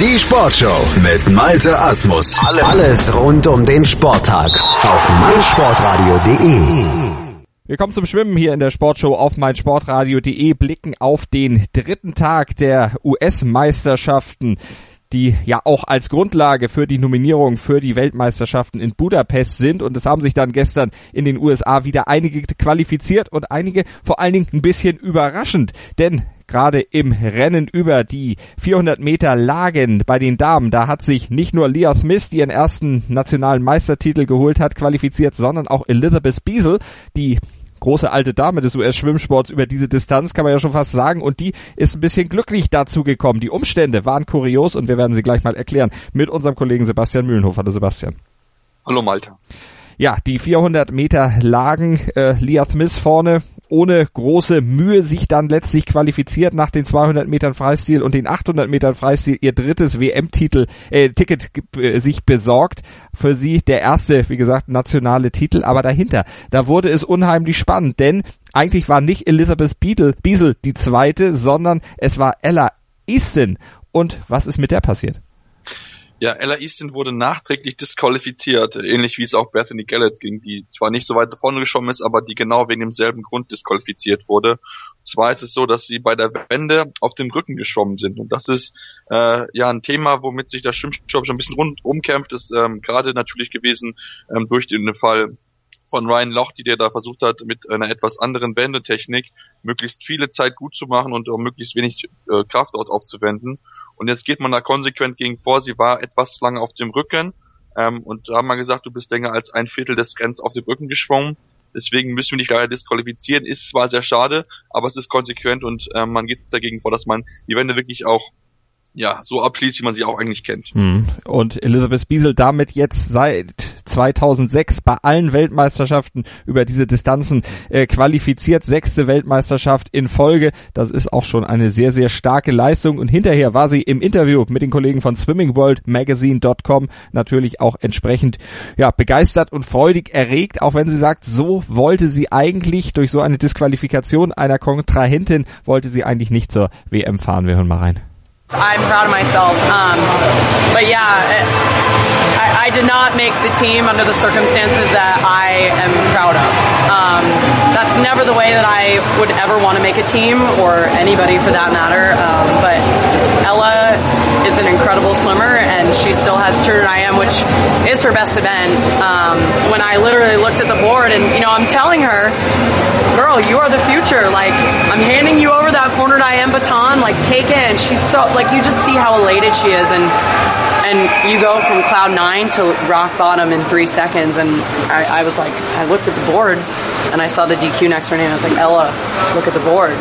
Die Sportshow mit Malte Asmus. Alles rund um den Sporttag auf meinsportradio.de. Wir kommen zum Schwimmen hier in der Sportshow auf meinsportradio.de, blicken auf den dritten Tag der US-Meisterschaften die ja auch als Grundlage für die Nominierung für die Weltmeisterschaften in Budapest sind. Und es haben sich dann gestern in den USA wieder einige qualifiziert und einige vor allen Dingen ein bisschen überraschend. Denn gerade im Rennen über die 400 Meter Lagen bei den Damen, da hat sich nicht nur Leah Smith, die ihren ersten nationalen Meistertitel geholt hat, qualifiziert, sondern auch Elizabeth Beasel, die große alte Dame des US-Schwimmsports über diese Distanz, kann man ja schon fast sagen. Und die ist ein bisschen glücklich dazu gekommen. Die Umstände waren kurios und wir werden sie gleich mal erklären mit unserem Kollegen Sebastian Mühlenhofer. Hallo Sebastian. Hallo Malte. Ja, die 400 Meter lagen äh, Leah Smith vorne ohne große Mühe sich dann letztlich qualifiziert nach den 200 Metern Freistil und den 800 Metern Freistil ihr drittes WM-Titel äh, Ticket äh, sich besorgt. Für sie der erste, wie gesagt, nationale Titel. Aber dahinter, da wurde es unheimlich spannend, denn eigentlich war nicht Elizabeth Beadle, Biesel die zweite, sondern es war Ella Easton. Und was ist mit der passiert? Ja, Ella Easton wurde nachträglich disqualifiziert, ähnlich wie es auch Bethany Gallett ging, die zwar nicht so weit davon geschwommen ist, aber die genau wegen demselben Grund disqualifiziert wurde. Und zwar ist es so, dass sie bei der Wende auf dem Rücken geschwommen sind. Und das ist äh, ja ein Thema, womit sich der Schwimmsport schon ein bisschen rund umkämpft, ist ähm, gerade natürlich gewesen ähm, durch den Fall von Ryan Lochte, der da versucht hat, mit einer etwas anderen Wendetechnik möglichst viele Zeit gut zu machen und möglichst wenig äh, Kraft dort aufzuwenden. Und jetzt geht man da konsequent gegen vor. Sie war etwas lange auf dem Rücken. Ähm, und da haben wir gesagt, du bist länger als ein Viertel des Rennens auf dem Rücken geschwommen. Deswegen müssen wir dich leider disqualifizieren. Ist zwar sehr schade, aber es ist konsequent und ähm, man geht dagegen vor, dass man die Wände wirklich auch ja, so abschließt, wie man sie auch eigentlich kennt. Hm. Und Elizabeth Biesel damit jetzt seit 2006 bei allen Weltmeisterschaften über diese Distanzen äh, qualifiziert, sechste Weltmeisterschaft in Folge. Das ist auch schon eine sehr, sehr starke Leistung. Und hinterher war sie im Interview mit den Kollegen von swimmingworldmagazine.com natürlich auch entsprechend ja, begeistert und freudig erregt, auch wenn sie sagt, so wollte sie eigentlich durch so eine Disqualifikation einer Kontrahentin, wollte sie eigentlich nicht zur WM fahren. Wir hören mal rein. I'm proud of myself. Um, but yeah, I, I, did not make the team under the circumstances that I am proud of. Um, that's never the way that I would ever want to make a team or anybody for that matter. Um, but is an incredible swimmer and she still has True I Am, which is her best event. Um, when I literally looked at the board and, you know, I'm telling her, girl, you are the future. Like, I'm handing you over that cornered I am baton. Like, take it. And she's so, like, you just see how elated she is. And, and you go from cloud nine to rock bottom in three seconds. And I, I was like, I looked at the board and I saw the DQ next to her name. I was like, Ella, look at the board.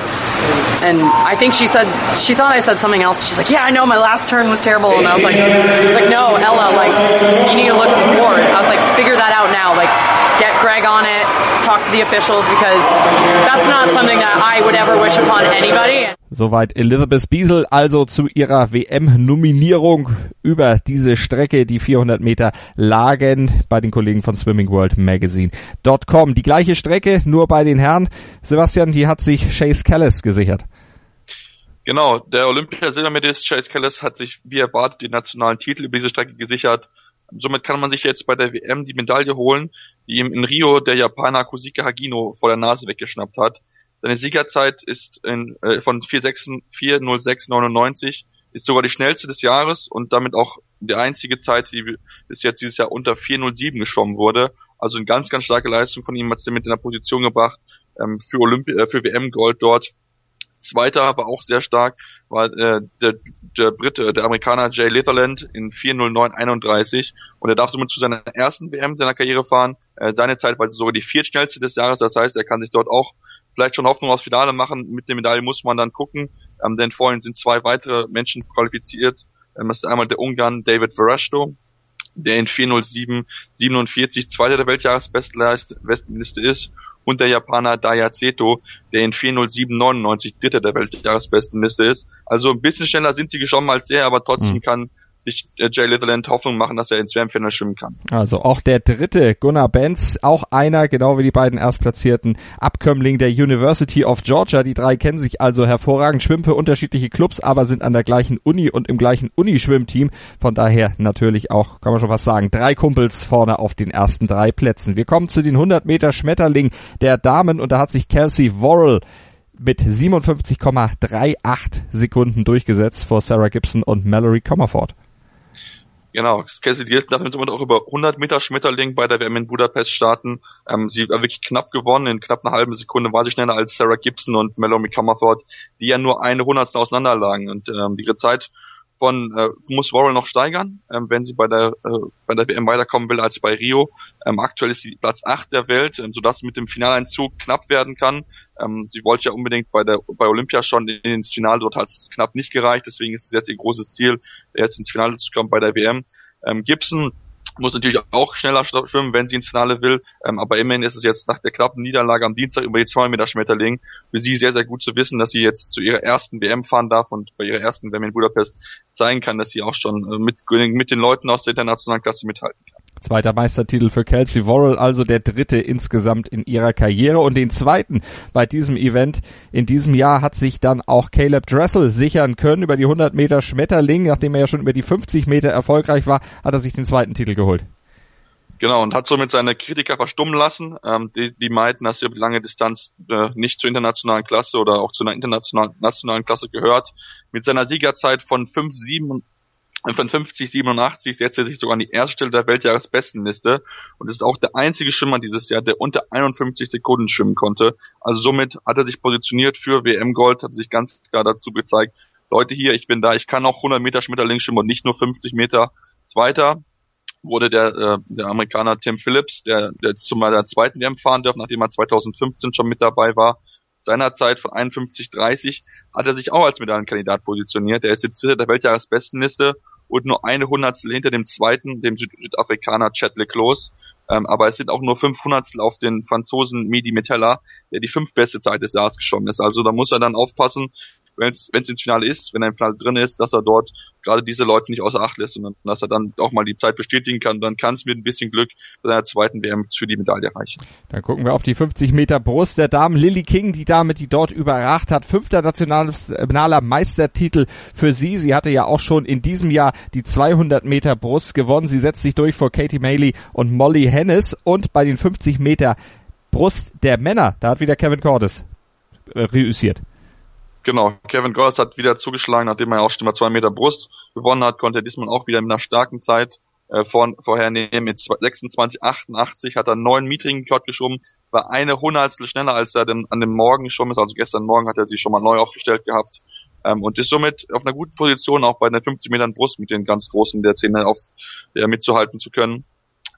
And I think she said she thought I said something else. She's like, "Yeah, I know my last turn was terrible," and I was like, "I was like, no, Ella, like you need to look at the board." I was like, "Figure that out now. Like, get Greg on it, talk to the officials because that's not something I would ever wish upon anybody." Soweit Elizabeth Biesel also zu ihrer WM-Nominierung über diese Strecke, die 400 Meter lagen bei den Kollegen von Swimming World Magazine.com. Die gleiche Strecke, nur bei den Herren. Sebastian, die hat sich Chase Callis gesichert. Genau, der Olympia-Silbermedalist Chase Callis hat sich wie erwartet den nationalen Titel über diese Strecke gesichert. Somit kann man sich jetzt bei der WM die Medaille holen, die ihm in Rio der Japaner Kosuke Hagino vor der Nase weggeschnappt hat. Seine Siegerzeit ist in, äh, von 4.06.99 ist sogar die schnellste des Jahres und damit auch die einzige Zeit, die bis jetzt dieses Jahr unter 4.07 geschwommen wurde. Also eine ganz, ganz starke Leistung von ihm hat sie mit in der Position gebracht ähm, für Olympi äh, für WM Gold dort. Zweiter, aber auch sehr stark, war äh, der, der Brite, der Amerikaner Jay Litherland in 4.09.31 und er darf somit zu seiner ersten WM seiner Karriere fahren. Äh, seine Zeit war sogar die viertschnellste des Jahres, das heißt, er kann sich dort auch vielleicht schon Hoffnung aufs Finale machen. Mit der Medaille muss man dann gucken, ähm, denn vorhin sind zwei weitere Menschen qualifiziert. Ähm, das ist einmal der Ungarn David Verashto, der in 407 Zweiter der Weltjahresbestenliste ist und der Japaner Daya Zeto, der in 407 Dritter der Weltjahresbestenliste ist. Also ein bisschen schneller sind sie geschwommen als er, aber trotzdem mhm. kann sich äh, Jay Litherland Hoffnung machen, dass er ins WM-Finale schwimmen kann. Also auch der dritte Gunnar Benz, auch einer, genau wie die beiden erstplatzierten Abkömmling der University of Georgia. Die drei kennen sich also hervorragend, schwimmen für unterschiedliche Clubs, aber sind an der gleichen Uni und im gleichen Unischwimmteam. Von daher natürlich auch, kann man schon was sagen, drei Kumpels vorne auf den ersten drei Plätzen. Wir kommen zu den 100 Meter Schmetterling der Damen und da hat sich Kelsey Worrell mit 57,38 Sekunden durchgesetzt vor Sarah Gibson und Mallory Comerford. Genau, Cassie Diels darf jetzt auch über 100 Meter Schmetterling bei der WM in Budapest starten. Ähm, sie hat wirklich knapp gewonnen, in knapp einer halben Sekunde war sie schneller als Sarah Gibson und Mallory Comerford, die ja nur eine Hundertstel auseinanderlagen. Und ähm, ihre Zeit von äh, muss Warren noch steigern, ähm, wenn sie bei der äh, bei der WM weiterkommen will als bei Rio. Ähm, aktuell ist sie Platz 8 der Welt, ähm, sodass mit dem Finaleinzug knapp werden kann. Ähm, sie wollte ja unbedingt bei der bei Olympia schon ins Finale, dort hat es knapp nicht gereicht, deswegen ist es jetzt ihr großes Ziel, jetzt ins Finale zu kommen bei der WM. Ähm, Gibson muss natürlich auch schneller schwimmen, wenn sie ins Finale will. Ähm, aber immerhin ist es jetzt nach der knappen Niederlage am Dienstag über die 2 Meter Schmetterling für sie sehr, sehr gut zu wissen, dass sie jetzt zu ihrer ersten WM fahren darf und bei ihrer ersten WM in Budapest zeigen kann, dass sie auch schon äh, mit, mit den Leuten aus der internationalen Klasse mithalten kann. Zweiter Meistertitel für Kelsey Worrell, also der dritte insgesamt in ihrer Karriere und den zweiten bei diesem Event. In diesem Jahr hat sich dann auch Caleb Dressel sichern können über die 100 Meter Schmetterling. Nachdem er ja schon über die 50 Meter erfolgreich war, hat er sich den zweiten Titel geholt. Genau, und hat somit seine Kritiker verstummen lassen. Ähm, die, die meinten, dass er über lange Distanz äh, nicht zur internationalen Klasse oder auch zu einer internationalen nationalen Klasse gehört. Mit seiner Siegerzeit von 5,7 von 50, 87 setzt er sich sogar an die erste Stelle der Weltjahresbestenliste und ist auch der einzige Schwimmer dieses Jahr, der unter 51 Sekunden schwimmen konnte. Also somit hat er sich positioniert für WM Gold, hat sich ganz klar dazu gezeigt, Leute hier, ich bin da, ich kann auch 100 Meter Schmetterling schwimmen und nicht nur 50 Meter. Zweiter wurde der, äh, der Amerikaner Tim Phillips, der, der jetzt zu meiner zweiten WM fahren darf, nachdem er 2015 schon mit dabei war. Seinerzeit von 51,30 hat er sich auch als Medaillenkandidat positioniert. Er ist jetzt der Weltjahresbestenliste und nur eine Hundertstel hinter dem zweiten, dem Südafrikaner Chad Leclos. Ähm, aber es sind auch nur fünf Hundertstel auf den Franzosen Midi Metella, der die fünf beste Zeit des Jahres geschwommen ist. Also da muss er dann aufpassen, wenn es ins Finale ist, wenn er im Finale drin ist, dass er dort gerade diese Leute nicht außer Acht lässt, sondern dass er dann auch mal die Zeit bestätigen kann. Dann kann es mit ein bisschen Glück bei seiner zweiten WM für die Medaille reichen. Dann gucken wir auf die 50 Meter Brust der Damen. Lily King, die Dame, die dort überragt hat. Fünfter nationaler Meistertitel für sie. Sie hatte ja auch schon in diesem Jahr die 200 Meter Brust gewonnen. Sie setzt sich durch vor Katie Maley und Molly Hennis. Und bei den 50 Meter Brust der Männer, da hat wieder Kevin Cordes äh, reüssiert. Genau, Kevin Goss hat wieder zugeschlagen, nachdem er auch schon mal zwei Meter Brust gewonnen hat, konnte er diesmal auch wieder mit einer starken Zeit äh, vor, vorhernehmen. Mit 26,88 hat er neuen niedrigen Rekord geschoben, war eine Hundertstel schneller, als er denn an dem Morgen schon ist. Also gestern Morgen hat er sich schon mal neu aufgestellt gehabt ähm, und ist somit auf einer guten Position, auch bei den 50 Metern Brust mit den ganz großen der Szene auf, der mitzuhalten zu können.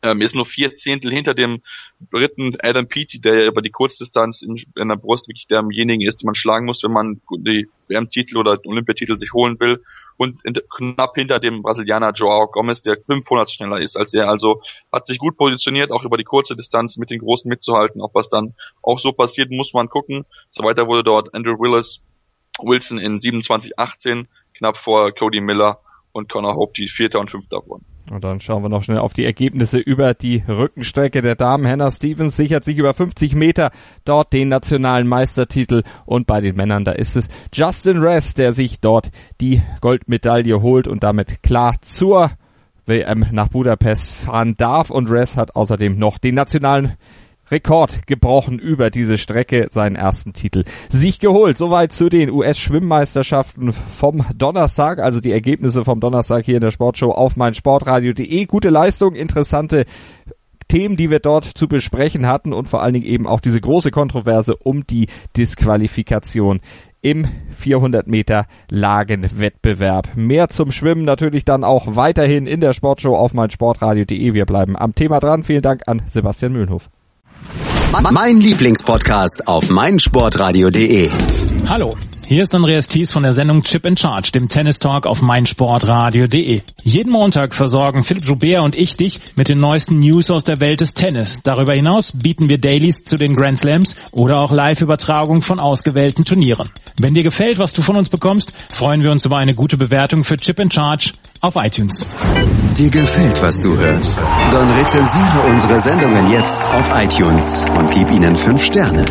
Ähm, ist nur vier Zehntel hinter dem Briten Adam Peaty, der über die Kurzdistanz in, in der Brust wirklich derjenige ist, den man schlagen muss, wenn man die WM-Titel oder Olympiatitel sich holen will. Und in, knapp hinter dem Brasilianer Joao Gomez, der 500 schneller ist als er. Also hat sich gut positioniert, auch über die kurze Distanz mit den Großen mitzuhalten. Ob was dann auch so passiert, muss man gucken. So weiter wurde dort Andrew Willis, Wilson in 27,18, knapp vor Cody Miller und Connor Hope, die Vierter und Fünfter wurden. Und dann schauen wir noch schnell auf die Ergebnisse über die Rückenstrecke der Damen. Hannah Stevens sichert sich über 50 Meter dort den nationalen Meistertitel und bei den Männern, da ist es Justin Ress, der sich dort die Goldmedaille holt und damit klar zur WM nach Budapest fahren darf. Und Ress hat außerdem noch den nationalen Rekord gebrochen über diese Strecke, seinen ersten Titel sich geholt. Soweit zu den US-Schwimmmeisterschaften vom Donnerstag, also die Ergebnisse vom Donnerstag hier in der Sportshow auf meinsportradio.de. Gute Leistung, interessante Themen, die wir dort zu besprechen hatten und vor allen Dingen eben auch diese große Kontroverse um die Disqualifikation im 400 Meter Lagenwettbewerb. Mehr zum Schwimmen natürlich dann auch weiterhin in der Sportshow auf meinsportradio.de. Wir bleiben am Thema dran. Vielen Dank an Sebastian Mühlenhof. Mein Lieblingspodcast auf meinsportradio.de. Hallo, hier ist Andreas Thies von der Sendung Chip in Charge, dem Tennis Talk auf meinsportradio.de. Jeden Montag versorgen Philipp Joubert und ich dich mit den neuesten News aus der Welt des Tennis. Darüber hinaus bieten wir Dailies zu den Grand Slams oder auch Live-Übertragung von ausgewählten Turnieren. Wenn dir gefällt, was du von uns bekommst, freuen wir uns über eine gute Bewertung für Chip in Charge auf iTunes. Dir gefällt, was du hörst? Dann rezensiere unsere Sendungen jetzt auf iTunes und gib ihnen fünf Sterne.